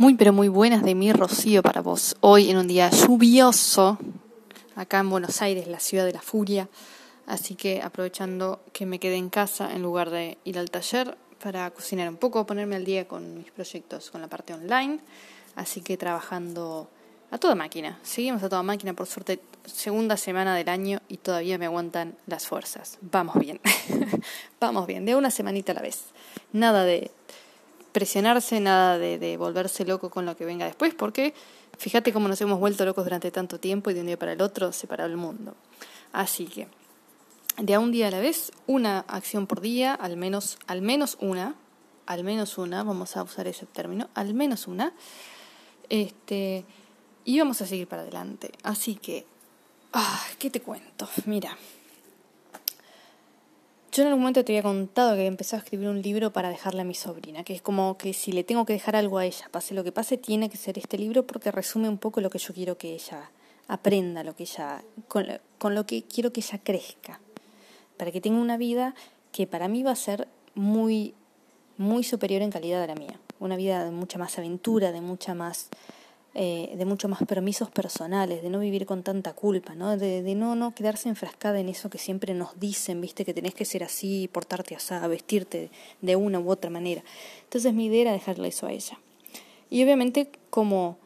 Muy pero muy buenas de mi Rocío para vos. Hoy en un día lluvioso, acá en Buenos Aires, la ciudad de la furia. Así que aprovechando que me quedé en casa en lugar de ir al taller para cocinar un poco, ponerme al día con mis proyectos, con la parte online. Así que trabajando a toda máquina. Seguimos a toda máquina, por suerte, segunda semana del año y todavía me aguantan las fuerzas. Vamos bien. Vamos bien, de una semanita a la vez. Nada de presionarse, nada de, volverse loco con lo que venga después, porque fíjate cómo nos hemos vuelto locos durante tanto tiempo y de un día para el otro separado el mundo. Así que, de a un día a la vez, una acción por día, al menos, al menos una, al menos una, vamos a usar ese término, al menos una, este, y vamos a seguir para adelante. Así que, ah, ¿qué te cuento? Mira. Yo en algún momento te había contado que había empezado a escribir un libro para dejarle a mi sobrina, que es como que si le tengo que dejar algo a ella, pase lo que pase, tiene que ser este libro porque resume un poco lo que yo quiero que ella aprenda, lo que ella, con, con lo que quiero que ella crezca, para que tenga una vida que para mí va a ser muy, muy superior en calidad a la mía, una vida de mucha más aventura, de mucha más eh, de mucho más permisos personales, de no vivir con tanta culpa, ¿no? De, no, no quedarse enfrascada en eso que siempre nos dicen, viste, que tenés que ser así, portarte así, vestirte de una u otra manera. Entonces mi idea era dejarle eso a ella. Y obviamente como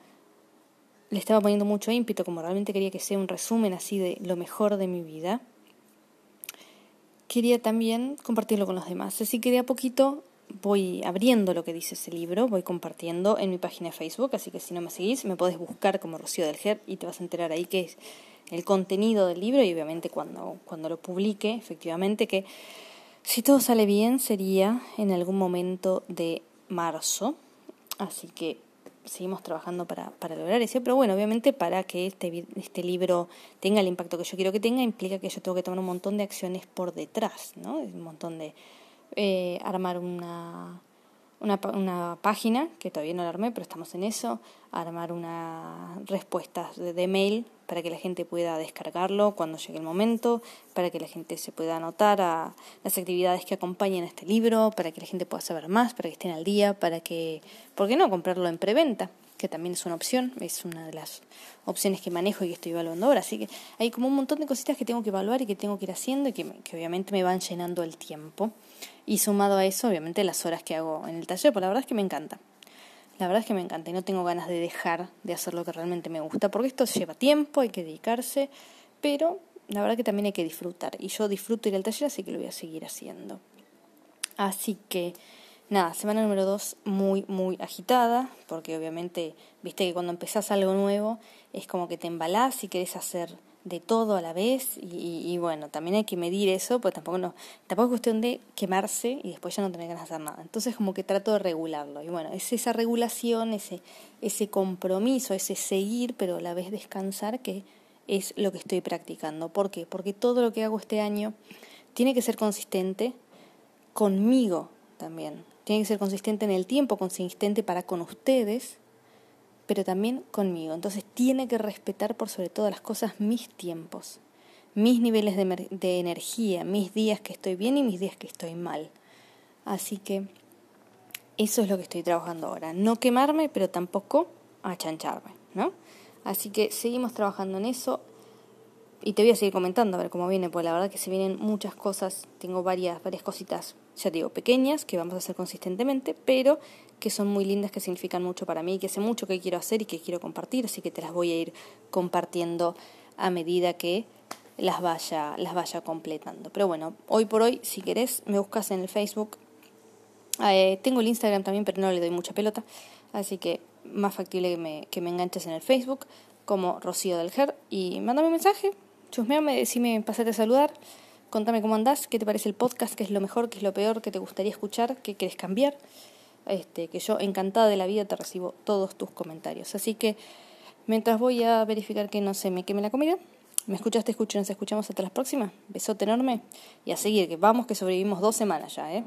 le estaba poniendo mucho ímpetu, como realmente quería que sea un resumen así de lo mejor de mi vida, quería también compartirlo con los demás. Así que de a poquito voy abriendo lo que dice ese libro, voy compartiendo en mi página de Facebook, así que si no me seguís, me podés buscar como Rocío del Ger y te vas a enterar ahí que es el contenido del libro y obviamente cuando, cuando lo publique, efectivamente, que si todo sale bien sería en algún momento de marzo, así que seguimos trabajando para, para lograr eso, pero bueno, obviamente para que este, este libro tenga el impacto que yo quiero que tenga, implica que yo tengo que tomar un montón de acciones por detrás, ¿no? Un montón de eh, armar una, una, una, página, que todavía no la armé, pero estamos en eso, armar unas respuestas de, mail para que la gente pueda descargarlo cuando llegue el momento, para que la gente se pueda anotar a las actividades que acompañan a este libro, para que la gente pueda saber más, para que estén al día, para que, ¿por qué no?, comprarlo en preventa que también es una opción, es una de las opciones que manejo y que estoy evaluando ahora. Así que hay como un montón de cositas que tengo que evaluar y que tengo que ir haciendo y que, que obviamente me van llenando el tiempo. Y sumado a eso, obviamente, las horas que hago en el taller, pues la verdad es que me encanta. La verdad es que me encanta y no tengo ganas de dejar de hacer lo que realmente me gusta, porque esto lleva tiempo, hay que dedicarse, pero la verdad que también hay que disfrutar. Y yo disfruto ir al taller, así que lo voy a seguir haciendo. Así que nada, semana número dos muy, muy agitada, porque obviamente, viste que cuando empezás algo nuevo es como que te embalás y querés hacer de todo a la vez y, bueno, también hay que medir eso, pues tampoco, no, tampoco es cuestión de quemarse y después ya no tener ganas de hacer nada. Entonces como que trato de regularlo y bueno, es esa regulación, ese, ese compromiso, ese seguir, pero a la vez descansar que es lo que estoy practicando. ¿Por qué? Porque todo lo que hago este año tiene que ser consistente conmigo también. Tiene que ser consistente en el tiempo, consistente para con ustedes pero también conmigo. Entonces tiene que respetar por sobre todas las cosas mis tiempos, mis niveles de, de, energía, mis días que estoy bien y mis días que estoy mal. Así que eso es lo que estoy trabajando ahora. No quemarme, pero tampoco achancharme, ¿no? Así que seguimos trabajando en eso y te voy a seguir comentando a ver cómo viene, porque la verdad que se vienen muchas cosas, tengo varias, varias cositas, ya te digo, pequeñas, que vamos a hacer consistentemente, pero que son muy lindas, que significan mucho para mí, que sé mucho que quiero hacer y que quiero compartir, así que te las voy a ir compartiendo a medida que las vaya, las vaya completando. Pero bueno, hoy por hoy, si querés, me buscas en el Facebook. Eh, tengo el Instagram también, pero no le doy mucha pelota, así que más factible que me, que me enganches en el Facebook como Rocío del Ger y mándame un mensaje, chusmeame, decime, pasate a saludar, contame cómo andás, qué te parece el podcast, qué es lo mejor, qué es lo peor, qué te gustaría escuchar, qué quieres cambiar. Este, que yo encantada de la vida te recibo todos tus comentarios. Así que mientras voy a verificar que no se me queme la comida, me escuchas, te escucho, nos escuchamos hasta la próxima. Besote enorme y a seguir, que vamos que sobrevivimos dos semanas ya, ¿eh?